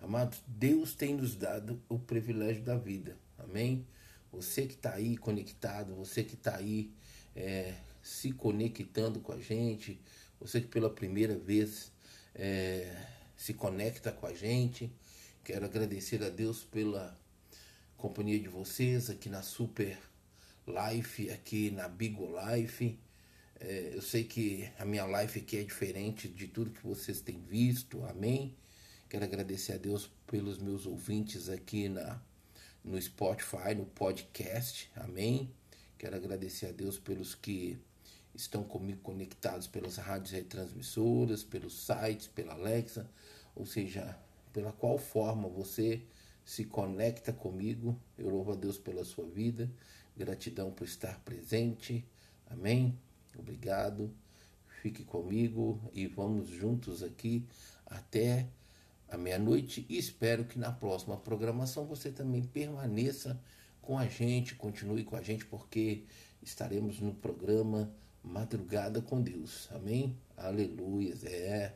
Amados, Deus tem nos dado o privilégio da vida. Amém? Você que está aí conectado, você que está aí é, se conectando com a gente, você que pela primeira vez é, se conecta com a gente. Quero agradecer a Deus pela companhia de vocês aqui na Super Life, aqui na Bigo Life. É, eu sei que a minha life aqui é diferente de tudo que vocês têm visto, amém? Quero agradecer a Deus pelos meus ouvintes aqui na, no Spotify, no podcast, amém? Quero agradecer a Deus pelos que estão comigo conectados pelas rádios retransmissoras, pelos sites, pela Alexa, ou seja, pela qual forma você se conecta comigo. Eu louvo a Deus pela sua vida, gratidão por estar presente, amém? Obrigado. Fique comigo e vamos juntos aqui até a meia-noite e espero que na próxima programação você também permaneça com a gente, continue com a gente porque estaremos no programa Madrugada com Deus. Amém? Aleluia. É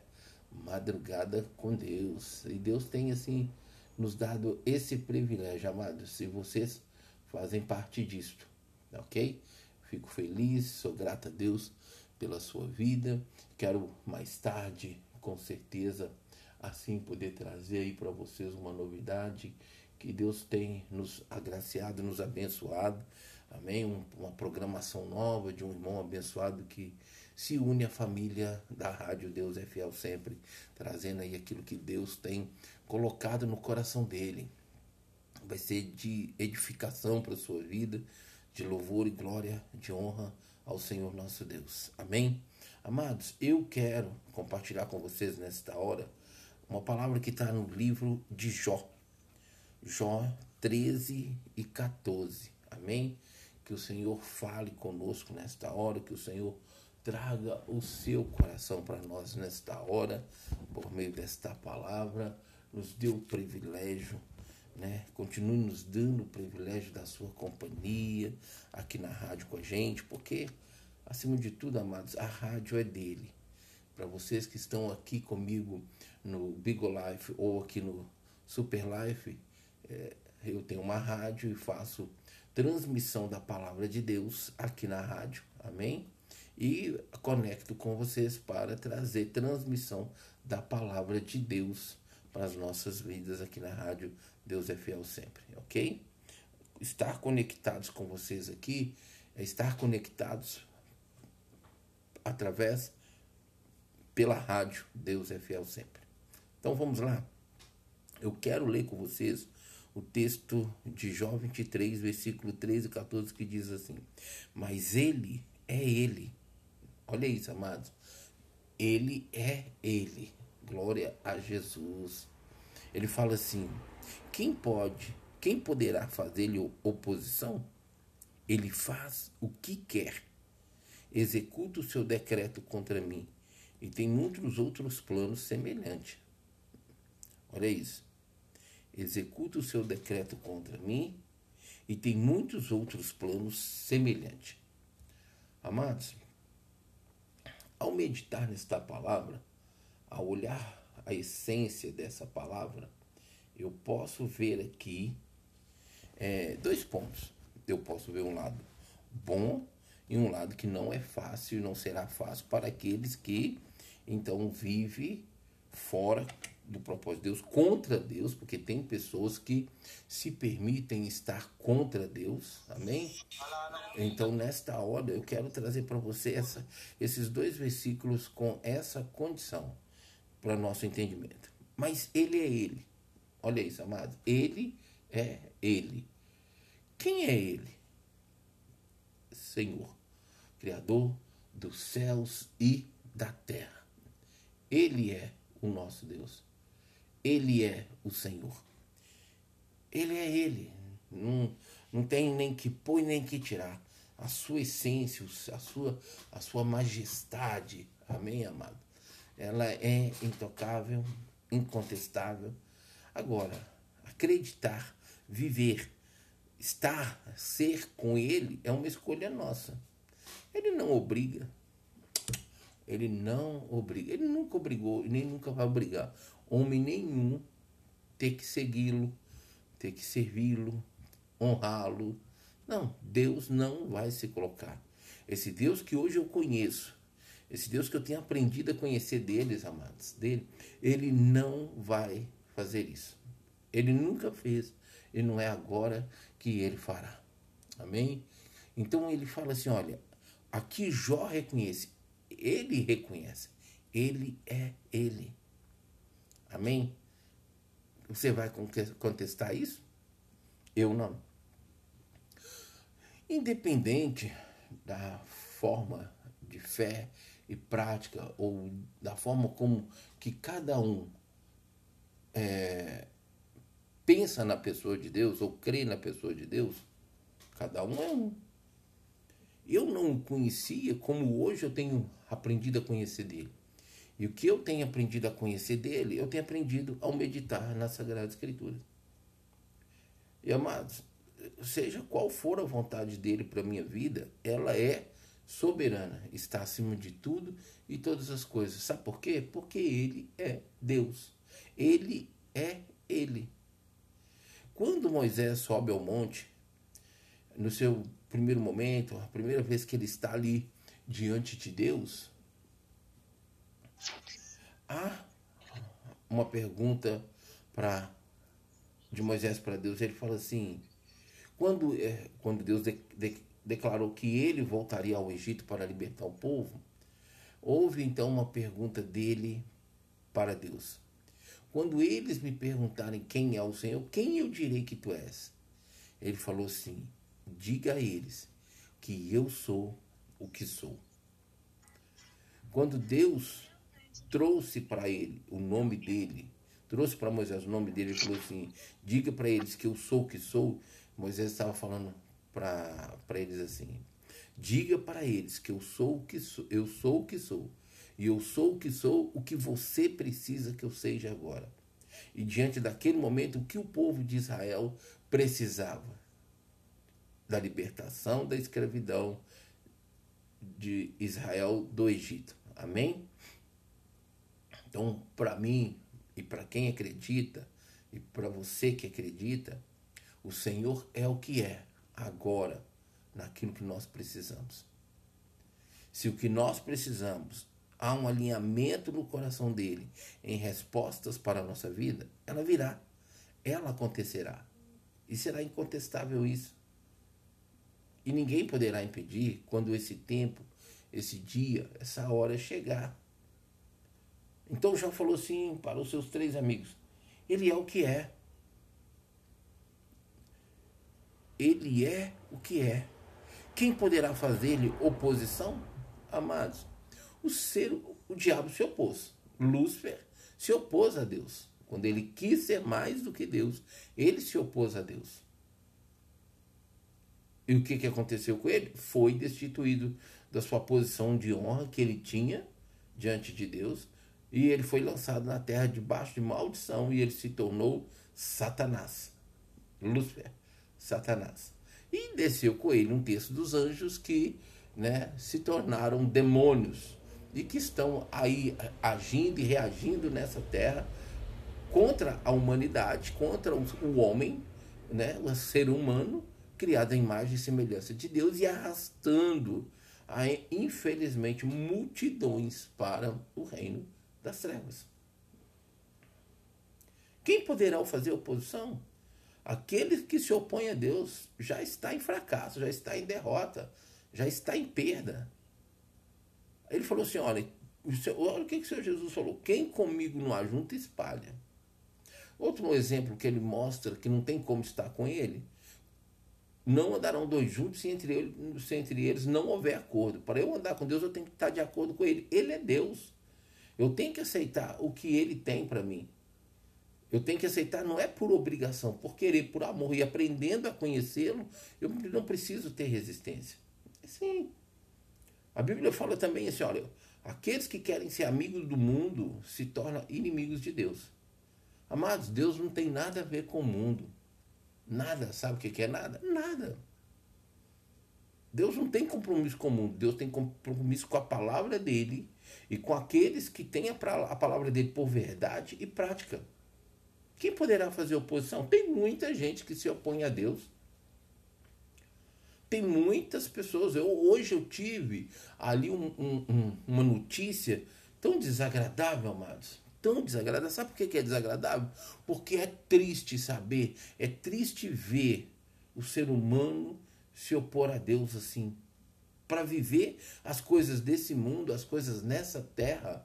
madrugada com Deus. E Deus tem assim nos dado esse privilégio, amados, se vocês fazem parte disto, OK? Fico feliz, sou grato a Deus pela sua vida. Quero mais tarde, com certeza, assim poder trazer aí para vocês uma novidade que Deus tem nos agraciado, nos abençoado. Amém? Um, uma programação nova de um irmão abençoado que se une à família da Rádio Deus é Fiel sempre, trazendo aí aquilo que Deus tem colocado no coração dele. Vai ser de edificação para a sua vida de louvor e glória, de honra ao Senhor nosso Deus. Amém? Amados, eu quero compartilhar com vocês nesta hora uma palavra que está no livro de Jó. Jó 13 e 14. Amém? Que o Senhor fale conosco nesta hora, que o Senhor traga o seu coração para nós nesta hora, por meio desta palavra, nos dê o privilégio né? Continue nos dando o privilégio da sua companhia aqui na rádio com a gente, porque, acima de tudo, amados, a rádio é dele. Para vocês que estão aqui comigo no Big Life ou aqui no Super Life, é, eu tenho uma rádio e faço transmissão da palavra de Deus aqui na rádio, amém? E conecto com vocês para trazer transmissão da palavra de Deus para as nossas vidas aqui na rádio Deus é fiel sempre, ok? Estar conectados com vocês aqui é estar conectados através pela rádio Deus é fiel sempre. Então vamos lá. Eu quero ler com vocês o texto de Jó 23, versículo 13 e 14, que diz assim: Mas ele é ele. Olha isso, amados. Ele é ele. Glória a Jesus. Ele fala assim: quem pode, quem poderá fazer-lhe oposição? Ele faz o que quer, executa o seu decreto contra mim e tem muitos outros planos semelhantes. Olha isso. Executa o seu decreto contra mim e tem muitos outros planos semelhantes. Amados, ao meditar nesta palavra, ao olhar a essência dessa palavra, eu posso ver aqui é, dois pontos. Eu posso ver um lado bom e um lado que não é fácil e não será fácil para aqueles que então vivem fora do propósito de Deus, contra Deus, porque tem pessoas que se permitem estar contra Deus, amém? Então, nesta hora, eu quero trazer para você essa, esses dois versículos com essa condição para nosso entendimento. Mas Ele é Ele. Olha isso, amados. Ele é Ele. Quem é Ele? Senhor, Criador dos céus e da terra. Ele é o nosso Deus. Ele é o Senhor. Ele é Ele. Não, não tem nem que pôr nem que tirar. A sua essência, a sua, a sua majestade. Amém, amado? Ela é intocável, incontestável. Agora, acreditar, viver, estar, ser com Ele é uma escolha nossa. Ele não obriga. Ele não obriga. Ele nunca obrigou nem nunca vai obrigar homem nenhum ter que segui-lo, ter que servi-lo, honrá-lo. Não, Deus não vai se colocar. Esse Deus que hoje eu conheço, esse Deus que eu tenho aprendido a conhecer deles, amados, dele, ele não vai fazer isso. Ele nunca fez e não é agora que ele fará. Amém? Então ele fala assim: olha, aqui Jó reconhece, ele reconhece, ele é ele. Amém? Você vai contestar isso? Eu não. Independente da forma de fé e prática ou da forma como que cada um é, pensa na pessoa de Deus ou crê na pessoa de Deus, cada um é um. Eu não o conhecia como hoje eu tenho aprendido a conhecer dele. E o que eu tenho aprendido a conhecer dele, eu tenho aprendido ao meditar na Sagrada Escritura. E amados, seja qual for a vontade dele para a minha vida, ela é soberana, está acima de tudo e todas as coisas. Sabe por quê? Porque ele é Deus. Ele é ele. Quando Moisés sobe ao monte, no seu primeiro momento, a primeira vez que ele está ali diante de Deus, há uma pergunta para de Moisés para Deus. Ele fala assim: quando, é, quando Deus de, de, declarou que ele voltaria ao Egito para libertar o povo, houve então uma pergunta dele para Deus. Quando eles me perguntarem quem é o Senhor, quem eu direi que tu és? Ele falou assim: diga a eles que eu sou o que sou. Quando Deus trouxe para ele o nome dele, trouxe para Moisés o nome dele, ele falou assim: diga para eles que eu sou o que sou. Moisés estava falando para eles assim: diga para eles que eu sou o que sou, eu sou o que sou. E eu sou o que sou, o que você precisa que eu seja agora. E diante daquele momento, o que o povo de Israel precisava? Da libertação da escravidão de Israel do Egito. Amém? Então, para mim e para quem acredita, e para você que acredita, o Senhor é o que é agora, naquilo que nós precisamos. Se o que nós precisamos há um alinhamento no coração dele em respostas para a nossa vida, ela virá, ela acontecerá. E será incontestável isso. E ninguém poderá impedir quando esse tempo, esse dia, essa hora chegar. Então já falou assim para os seus três amigos: Ele é o que é. Ele é o que é. Quem poderá fazer-lhe oposição? Amados, o ser, o diabo se opôs. Lúcifer se opôs a Deus. Quando ele quis ser mais do que Deus, ele se opôs a Deus. E o que, que aconteceu com ele? Foi destituído da sua posição de honra que ele tinha diante de Deus. E ele foi lançado na terra debaixo de maldição e ele se tornou Satanás. Lúcifer. Satanás. E desceu com ele um terço dos anjos que né, se tornaram demônios e que estão aí agindo e reagindo nessa terra contra a humanidade, contra o homem, né, o ser humano criado à imagem e semelhança de Deus e arrastando, infelizmente, multidões para o reino das trevas. Quem poderá fazer oposição? Aquele que se opõe a Deus já está em fracasso, já está em derrota, já está em perda. Ele falou assim: olha, olha o que, que o Senhor Jesus falou: quem comigo não ajunta, espalha. Outro exemplo que ele mostra que não tem como estar com ele. Não andarão dois juntos se entre, eles, se entre eles não houver acordo. Para eu andar com Deus, eu tenho que estar de acordo com Ele. Ele é Deus. Eu tenho que aceitar o que Ele tem para mim. Eu tenho que aceitar, não é por obrigação, por querer, por amor. E aprendendo a conhecê-lo, eu não preciso ter resistência. Sim. A Bíblia fala também assim: olha, aqueles que querem ser amigos do mundo se tornam inimigos de Deus. Amados, Deus não tem nada a ver com o mundo. Nada. Sabe o que é nada? Nada. Deus não tem compromisso com o mundo. Deus tem compromisso com a palavra dele e com aqueles que têm a palavra dele por verdade e prática Quem poderá fazer oposição? Tem muita gente que se opõe a Deus. Tem muitas pessoas. Eu, hoje eu tive ali um, um, uma notícia tão desagradável, amados. Tão desagradável. Sabe por que é desagradável? Porque é triste saber, é triste ver o ser humano se opor a Deus assim. Para viver as coisas desse mundo, as coisas nessa terra,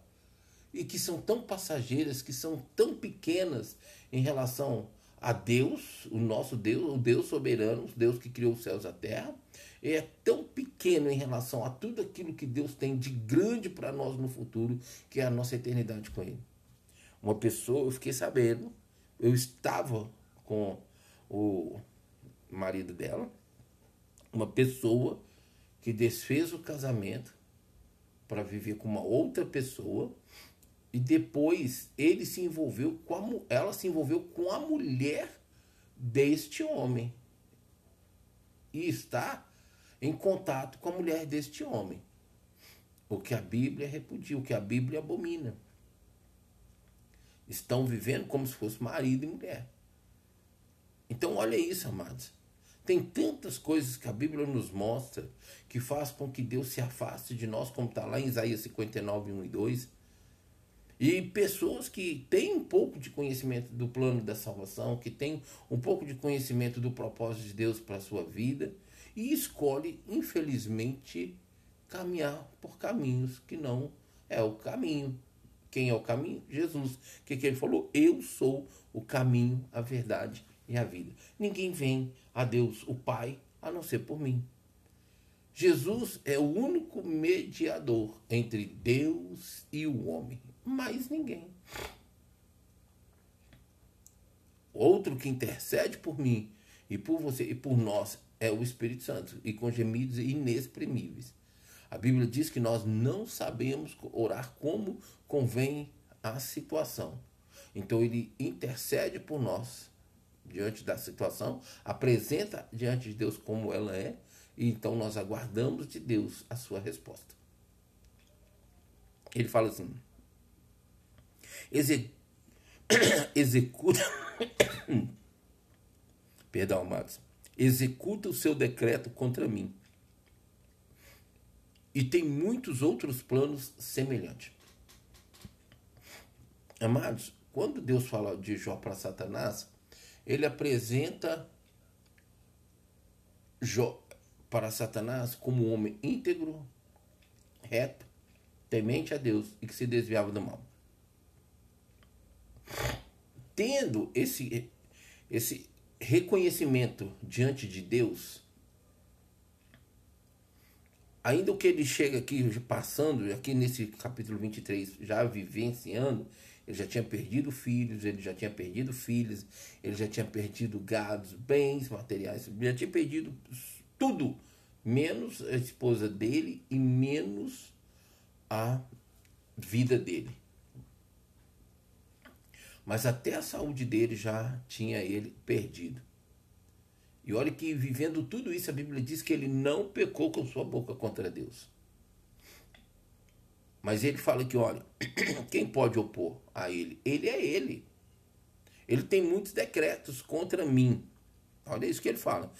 e que são tão passageiras, que são tão pequenas em relação a Deus, o nosso Deus, o Deus soberano, o Deus que criou os céus e a terra, é tão pequeno em relação a tudo aquilo que Deus tem de grande para nós no futuro, que é a nossa eternidade com Ele. Uma pessoa, eu fiquei sabendo, eu estava com o marido dela, uma pessoa que desfez o casamento para viver com uma outra pessoa e depois ele se envolveu com a, ela se envolveu com a mulher deste homem e está em contato com a mulher deste homem. O que a Bíblia repudia, o que a Bíblia abomina. Estão vivendo como se fosse marido e mulher. Então, olha isso, amados. Tem tantas coisas que a Bíblia nos mostra que faz com que Deus se afaste de nós, como está lá em Isaías 59, 1 e 2. E pessoas que têm um pouco de conhecimento do plano da salvação, que têm um pouco de conhecimento do propósito de Deus para a sua vida, e escolhe, infelizmente, caminhar por caminhos que não é o caminho. Quem é o caminho? Jesus. O que, que ele falou? Eu sou o caminho, a verdade e a vida. Ninguém vem a Deus, o Pai, a não ser por mim. Jesus é o único mediador entre Deus e o homem, mais ninguém. Outro que intercede por mim e por você e por nós é o Espírito Santo, e com gemidos inexprimíveis. A Bíblia diz que nós não sabemos orar como convém a situação. Então ele intercede por nós diante da situação, apresenta diante de Deus como ela é, e então nós aguardamos de Deus a sua resposta. Ele fala assim: executa. Perdão, amados. Executa o seu decreto contra mim. E tem muitos outros planos semelhantes. Amados, quando Deus fala de Jó para Satanás, ele apresenta Jó para Satanás como um homem íntegro, reto, temente a Deus e que se desviava do mal. Tendo esse, esse reconhecimento diante de Deus, ainda o que ele chega aqui passando, aqui nesse capítulo 23, já vivenciando, ele já tinha perdido filhos, ele já tinha perdido filhas, ele já tinha perdido gados, bens materiais, ele já tinha perdido tudo, menos a esposa dele e menos a vida dele. Mas até a saúde dele já tinha ele perdido. E olha que vivendo tudo isso, a Bíblia diz que ele não pecou com sua boca contra Deus. Mas ele fala que, olha, quem pode opor a ele? Ele é ele. Ele tem muitos decretos contra mim. Olha isso que ele fala.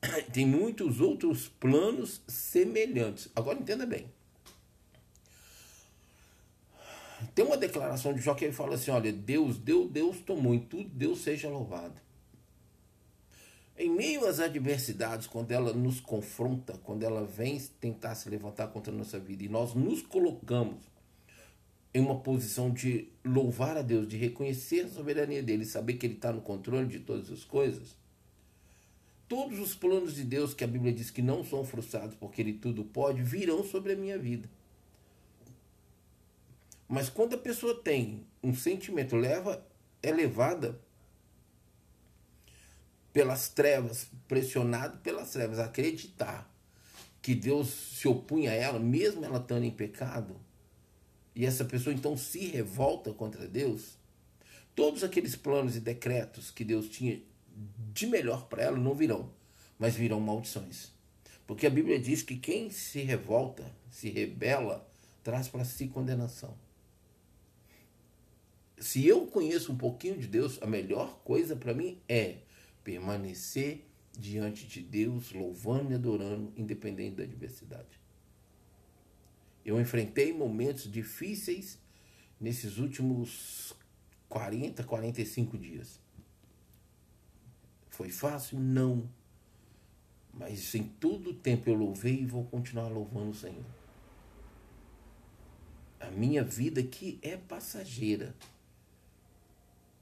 Tem muitos outros planos semelhantes. Agora entenda bem. Tem uma declaração de Jó que ele fala assim: olha, Deus deu, Deus tomou, em tudo Deus seja louvado. Em meio às adversidades, quando ela nos confronta, quando ela vem tentar se levantar contra a nossa vida e nós nos colocamos em uma posição de louvar a Deus, de reconhecer a soberania dele, saber que ele está no controle de todas as coisas, todos os planos de Deus que a Bíblia diz que não são frustrados porque ele tudo pode, virão sobre a minha vida. Mas quando a pessoa tem um sentimento, leva, é levada pelas trevas, pressionado pelas trevas, acreditar que Deus se opunha a ela, mesmo ela estando em pecado, e essa pessoa então se revolta contra Deus, todos aqueles planos e decretos que Deus tinha de melhor para ela não virão, mas virão maldições. Porque a Bíblia diz que quem se revolta, se rebela, traz para si condenação. se eu conheço um pouquinho de Deus, a melhor coisa para mim é permanecer diante de Deus, louvando e adorando, independente da adversidade. Eu enfrentei momentos difíceis nesses últimos 40, 45 dias. Foi fácil? Não. Mas em todo o tempo eu louvei e vou continuar louvando o Senhor. A minha vida aqui é passageira.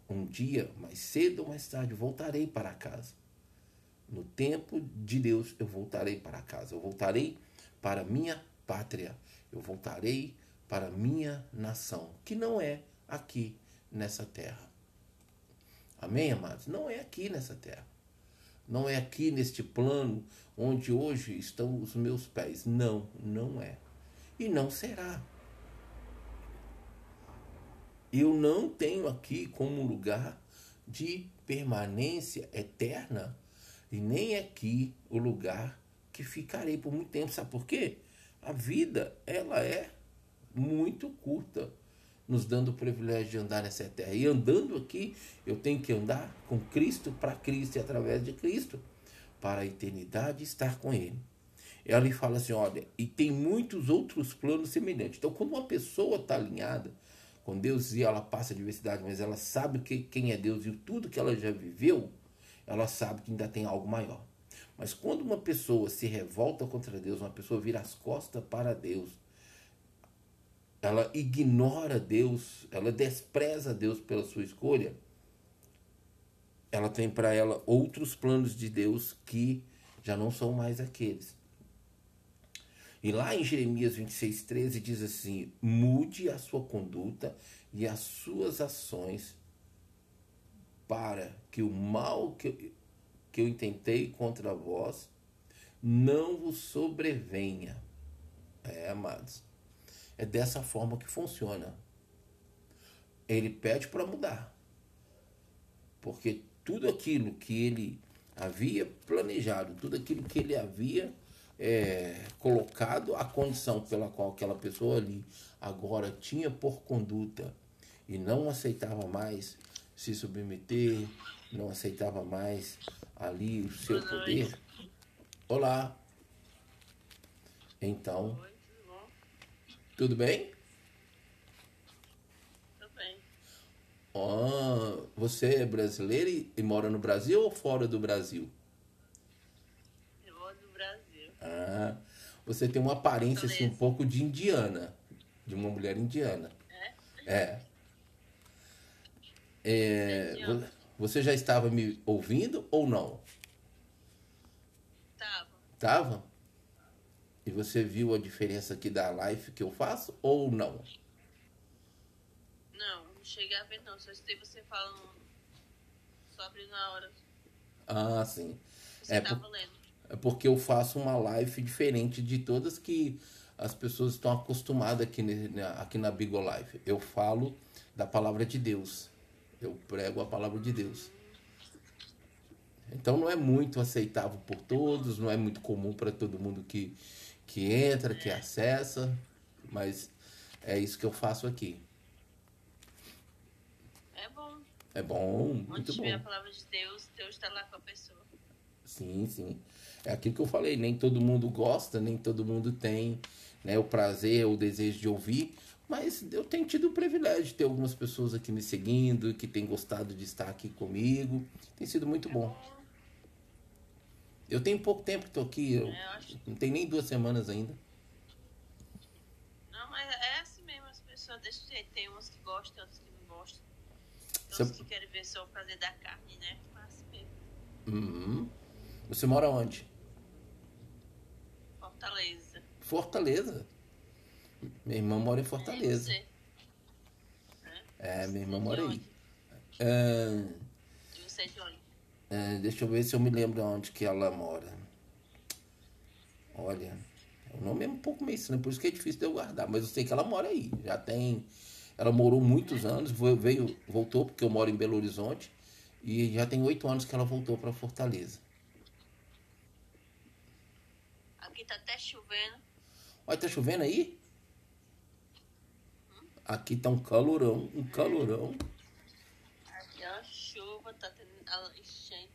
Um dia, mais cedo ou mais tarde, voltarei para casa. No tempo de Deus, eu voltarei para casa. Eu voltarei para minha pátria. Eu voltarei para minha nação, que não é aqui nessa terra. Amém, amados? Não é aqui nessa terra. Não é aqui neste plano onde hoje estão os meus pés. Não, não é. E não será. Eu não tenho aqui como lugar de permanência eterna e nem aqui o lugar que ficarei por muito tempo. Sabe por quê? A vida, ela é muito curta, nos dando o privilégio de andar nessa terra. E andando aqui, eu tenho que andar com Cristo, para Cristo e através de Cristo, para a eternidade estar com Ele. Ela lhe fala assim: olha, e tem muitos outros planos semelhantes. Então, quando uma pessoa está alinhada com Deus e ela passa a diversidade, mas ela sabe que, quem é Deus e tudo que ela já viveu, ela sabe que ainda tem algo maior. Mas quando uma pessoa se revolta contra Deus, uma pessoa vira as costas para Deus, ela ignora Deus, ela despreza Deus pela sua escolha, ela tem para ela outros planos de Deus que já não são mais aqueles. E lá em Jeremias 26, 13 diz assim: mude a sua conduta e as suas ações para que o mal que eu, que eu intentei contra vós não vos sobrevenha. É, amados. É dessa forma que funciona. Ele pede para mudar. Porque tudo aquilo que ele havia planejado, tudo aquilo que ele havia é, colocado a condição pela qual aquela pessoa ali agora tinha por conduta e não aceitava mais se submeter, não aceitava mais ali o seu poder. Olá. Então, tudo bem? Tudo bem. Ah, você é brasileira e, e mora no Brasil ou fora do Brasil? Ah, você tem uma aparência assim, um pouco de indiana, de uma mulher indiana. É? É. é você já estava me ouvindo ou não? Tava. Tava? E você viu a diferença aqui da live que eu faço ou não? Não, não cheguei a ver não. Só escutei você falando sobre na hora. Ah, sim. Você é tava por... lendo. É porque eu faço uma live diferente de todas que as pessoas estão acostumadas aqui, aqui na Bigo Live. Eu falo da palavra de Deus. Eu prego a palavra de Deus. Então não é muito aceitável por todos, não é muito comum para todo mundo que, que entra, que acessa, mas é isso que eu faço aqui. É bom. É bom, muito Onde bom. tiver a palavra de Deus, Deus está lá com a pessoa. Sim, sim. É aquilo que eu falei, nem todo mundo gosta, nem todo mundo tem né, o prazer, o desejo de ouvir, mas eu tenho tido o privilégio de ter algumas pessoas aqui me seguindo, que têm gostado de estar aqui comigo. Tem sido muito bom. Eu tenho pouco tempo que estou aqui, eu É, não tem nem duas semanas ainda. Não, mas é assim mesmo, as pessoas desse jeito. Tem uns que gostam, outros que não gostam. Tem uns que querem ver só o prazer da carne, né? Mas assim mesmo. Uhum. Você mora onde? Fortaleza. Fortaleza. Minha irmã mora em É, Fortaleza. você? É, minha irmã De mora aí. Ah, E você é de onde? É, deixa eu ver se eu me lembro onde que ela mora. Olha, o nome é um pouco meio estranho, por isso que é difícil de eu guardar. Mas eu sei que ela mora aí. Já tem. Ela morou muitos anos, veio, voltou, porque eu moro em Belo Horizonte. E já tem oito anos que ela voltou para Fortaleza. Aqui tá até chovendo. Olha, tá chovendo aí? Aqui tá um calorão, um calorão. Aqui é uma chuva, tá tendo a enchente.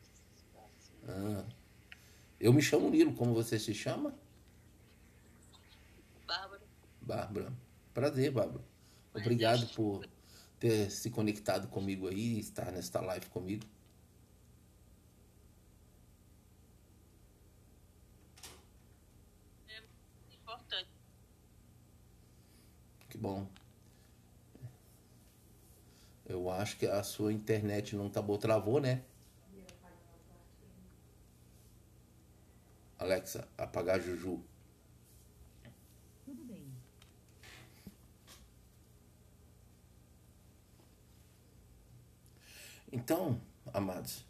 Ah. Eu me chamo Nilo, como você se chama? Bárbara. Bárbara. Prazer, Bárbara. Mas Obrigado por ter se conectado comigo aí estar nesta live comigo. Importante. Que bom. Eu acho que a sua internet não tá boa, travou, né? Alexa, apagar Juju. Tudo bem. Então, amados,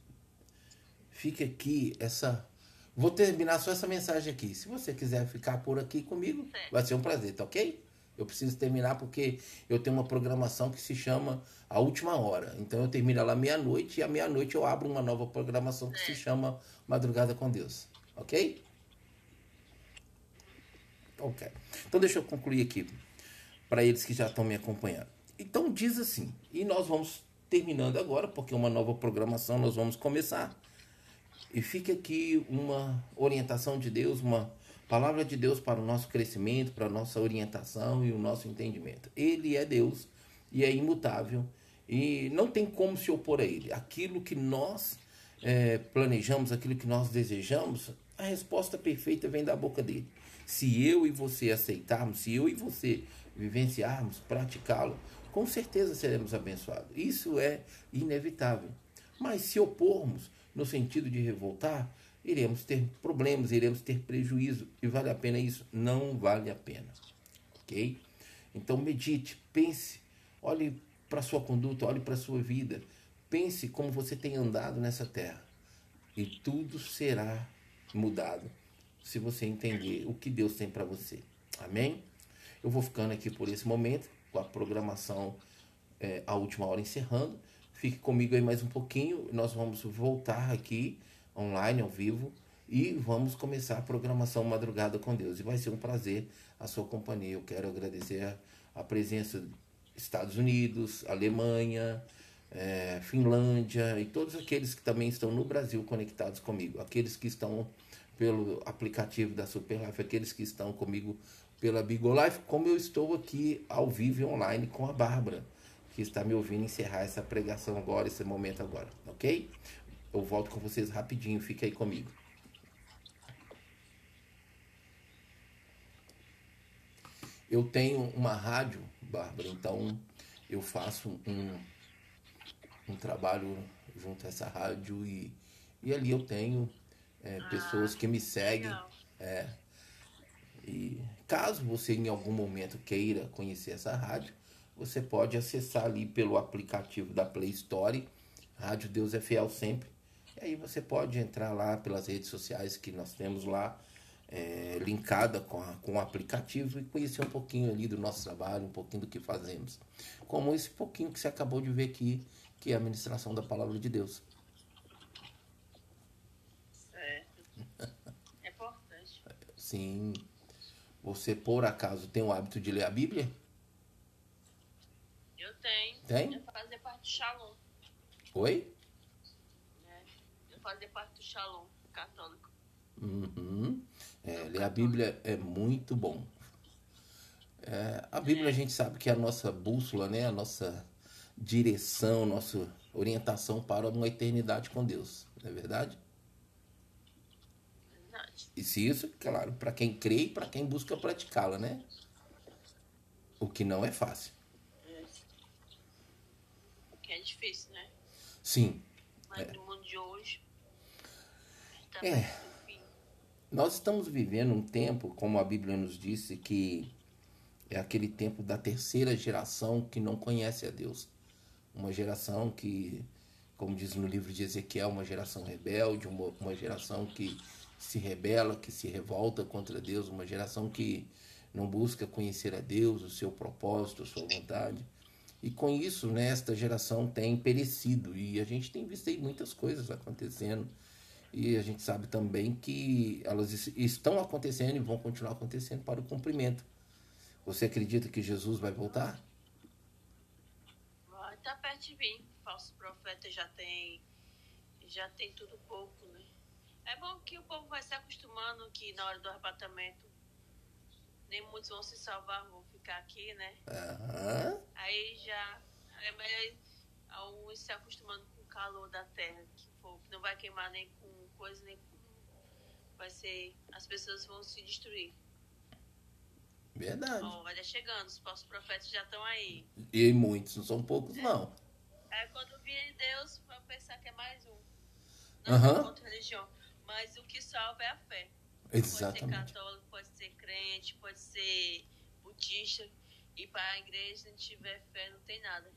fique aqui essa. Vou terminar só essa mensagem aqui. Se você quiser ficar por aqui comigo, vai ser um prazer, tá ok? Eu preciso terminar porque eu tenho uma programação que se chama A Última Hora. Então eu termino ela meia-noite e à meia-noite eu abro uma nova programação que se chama Madrugada com Deus. Ok? Ok. Então deixa eu concluir aqui para eles que já estão me acompanhando. Então diz assim, e nós vamos terminando agora, porque uma nova programação nós vamos começar. E fica aqui uma orientação de Deus, uma palavra de Deus para o nosso crescimento, para a nossa orientação e o nosso entendimento. Ele é Deus e é imutável e não tem como se opor a Ele. Aquilo que nós eh, planejamos, aquilo que nós desejamos, a resposta perfeita vem da boca dele. Se eu e você aceitarmos, se eu e você vivenciarmos, praticá-lo, com certeza seremos abençoados. Isso é inevitável. Mas se opormos no sentido de revoltar, iremos ter problemas, iremos ter prejuízo. E vale a pena isso? Não vale a pena. Ok? Então medite, pense, olhe para sua conduta, olhe para sua vida. Pense como você tem andado nessa terra. E tudo será mudado se você entender o que Deus tem para você. Amém? Eu vou ficando aqui por esse momento, com a programação é, a última hora encerrando. Fique comigo aí mais um pouquinho. Nós vamos voltar aqui online, ao vivo, e vamos começar a programação Madrugada com Deus. E vai ser um prazer a sua companhia. Eu quero agradecer a, presença dos Estados Unidos, Alemanha, é, Finlândia e todos aqueles que também estão no Brasil conectados comigo. Aqueles que estão pelo aplicativo da Superlife, aqueles que estão comigo pela Bigolife, como eu estou aqui ao vivo e online com a Bárbara, que está me ouvindo encerrar essa pregação agora, esse momento agora, ok? Eu volto com vocês rapidinho, fica aí comigo. Eu tenho uma rádio, Bárbara, então eu faço um, um trabalho junto a essa rádio e, e ali eu tenho é, pessoas que me seguem. Legal. E caso você em algum momento queira conhecer essa rádio, você pode acessar ali pelo aplicativo da Play Store, Rádio Deus é Fiel Sempre. E aí você pode entrar lá pelas redes sociais que nós temos lá, é, linkada com, a- com o aplicativo e conhecer um pouquinho ali do nosso trabalho, um pouquinho do que fazemos. Como esse pouquinho que você acabou de ver aqui, que é a ministração da palavra de Deus. Certo. É importante. Sim. Você, por acaso, tem o hábito de ler a Bíblia? Eu tenho. Tem? Eu fazer parte do Shalom. Oi? Fazer parte do Shalom católico. Uhum. É, ler a Bíblia é muito bom. É, a Bíblia a gente sabe que é a nossa bússola, né? A nossa direção, nossa orientação para uma eternidade com Deus, não é verdade? Verdade. E se isso, claro, para quem crê e para quem busca praticá-la, né? O que não é fácil. É. Que é difícil, né? Sim, Mas no mundo de hoje. Tá É. Nós estamos vivendo um tempo, como a Bíblia nos disse, que é aquele tempo da terceira geração que não conhece a Deus. Uma geração que, como diz no livro de Ezequiel, uma geração rebelde, uma, uma geração que se rebela, que se revolta contra Deus, uma geração que não busca conhecer a Deus, o seu propósito, a sua vontade. E com isso, né, esta geração tem perecido e a gente tem visto aí muitas coisas acontecendo. E a gente sabe também que elas es- estão acontecendo e vão continuar acontecendo para o cumprimento. Você acredita que Jesus vai voltar? tá perto de vir. Falso profeta já tem. Já tem tudo pouco, né? É bom que o povo vai se acostumando que na hora do arrebatamento nem muitos vão se salvar, vão ficar aqui, né? Aham. Aí já é alguns se acostumando com o calor da terra, que, for, que não vai queimar nem com coisa, nem com. Vai ser. As pessoas vão se destruir. Verdade. Vai já chegando, os falsos profetas já estão aí. E muitos, não são poucos, não. Aí quando vir Deus, vai pensar que é mais um. Não Aham. contra religião. Mas o que salva é a fé. Pode ser Exatamente. católico, pode ser crente, pode ser budista. E para a igreja, se não tiver fé, não tem nada.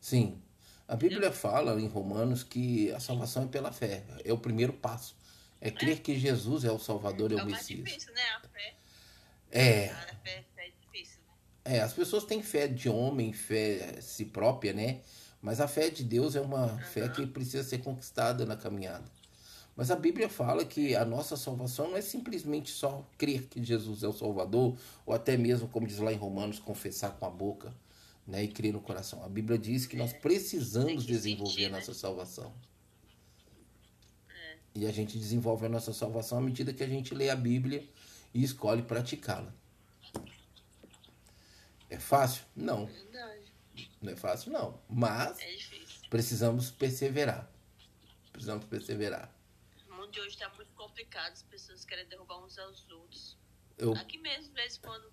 Sim. A Bíblia fala em Romanos que a salvação é pela fé. É o primeiro passo. É crer que Jesus é o Salvador e É o o mais Messias. difícil, né? A fé. É, a fé, é difícil, né? é, as pessoas têm fé de homem, fé si própria, né? Mas a fé de Deus é uma fé que precisa ser conquistada na caminhada. Mas a Bíblia fala que a nossa salvação não é simplesmente só crer que Jesus é o Salvador, ou até mesmo, como diz lá em Romanos, confessar com a boca né, e crer no coração. A Bíblia diz que nós precisamos desenvolver a né? nossa salvação. E a gente desenvolve a nossa salvação à medida que a gente lê a Bíblia e escolhe praticá-la. É fácil? Não, Verdade. não é fácil não. Mas É precisamos perseverar. Precisamos perseverar. O mundo de hoje está muito complicado. As pessoas querem derrubar uns aos outros. Eu, Aqui mesmo, de vez em quando,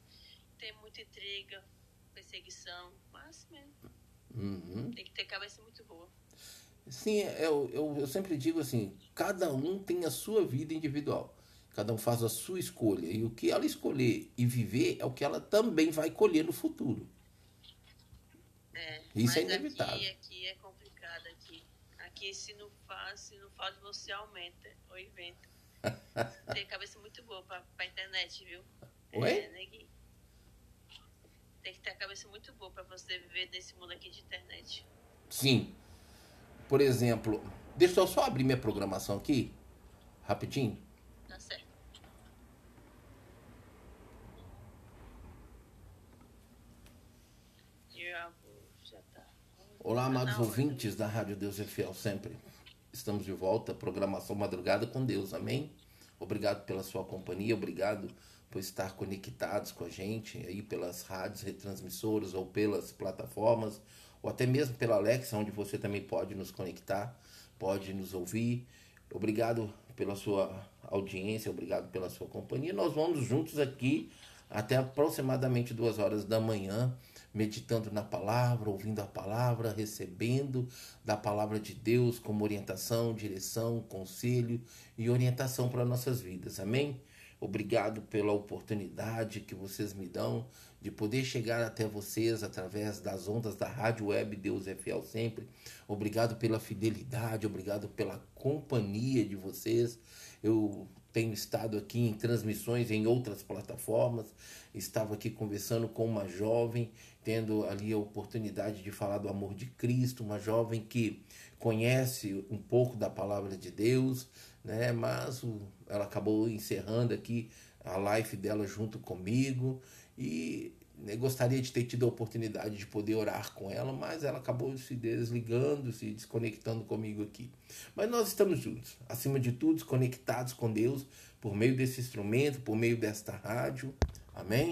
tem muita intriga, perseguição. Mas mesmo. Uhum. Tem que ter cabeça muito boa. Sim, eu, eu, eu sempre digo assim: cada um tem a sua vida individual. Cada um faz a sua escolha. E o que ela escolher e viver é o que ela também vai colher no futuro. É, Isso é inevitável. Aqui, aqui é complicado aqui. Aqui se não faz, se não faz, você aumenta ou inventa. Tem cabeça muito boa pra, pra internet, viu? Oi? É. Tem que ter a cabeça muito boa pra você viver nesse mundo aqui de internet. Sim. Por exemplo, deixa eu só abrir minha programação aqui, rapidinho. Tá certo. Tá. Olá, Tá amados ouvintes da Rádio Deus é Fiel sempre. Estamos de volta, programação Madrugada com Deus, amém? Obrigado pela sua companhia, obrigado por estar conectados com a gente aí pelas rádios retransmissoras ou pelas plataformas, ou até mesmo pela Alexa, onde você também pode nos conectar, pode nos ouvir. Obrigado pela sua audiência, obrigado pela sua companhia. Nós vamos juntos aqui até aproximadamente duas horas da manhã, meditando na palavra, ouvindo a palavra, recebendo da palavra de Deus como orientação, direção, conselho e orientação para nossas vidas. Amém? Obrigado pela oportunidade que vocês me dão de poder chegar até vocês através das ondas da rádio web Deus é Fiel sempre. Obrigado pela fidelidade, obrigado pela companhia de vocês. Eu tenho estado aqui em transmissões em outras plataformas. Estava aqui conversando com uma jovem, tendo ali a oportunidade de falar do amor de Cristo, uma jovem que conhece um pouco da palavra de Deus, né? Mas o- ela acabou encerrando aqui a live dela junto comigo e né, gostaria de ter tido a oportunidade de poder orar com ela, mas ela acabou se desligando, se desconectando comigo aqui. Mas nós estamos juntos, acima de tudo, conectados com Deus por meio desse instrumento, por meio desta rádio. Amém?